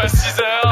à 6 heures.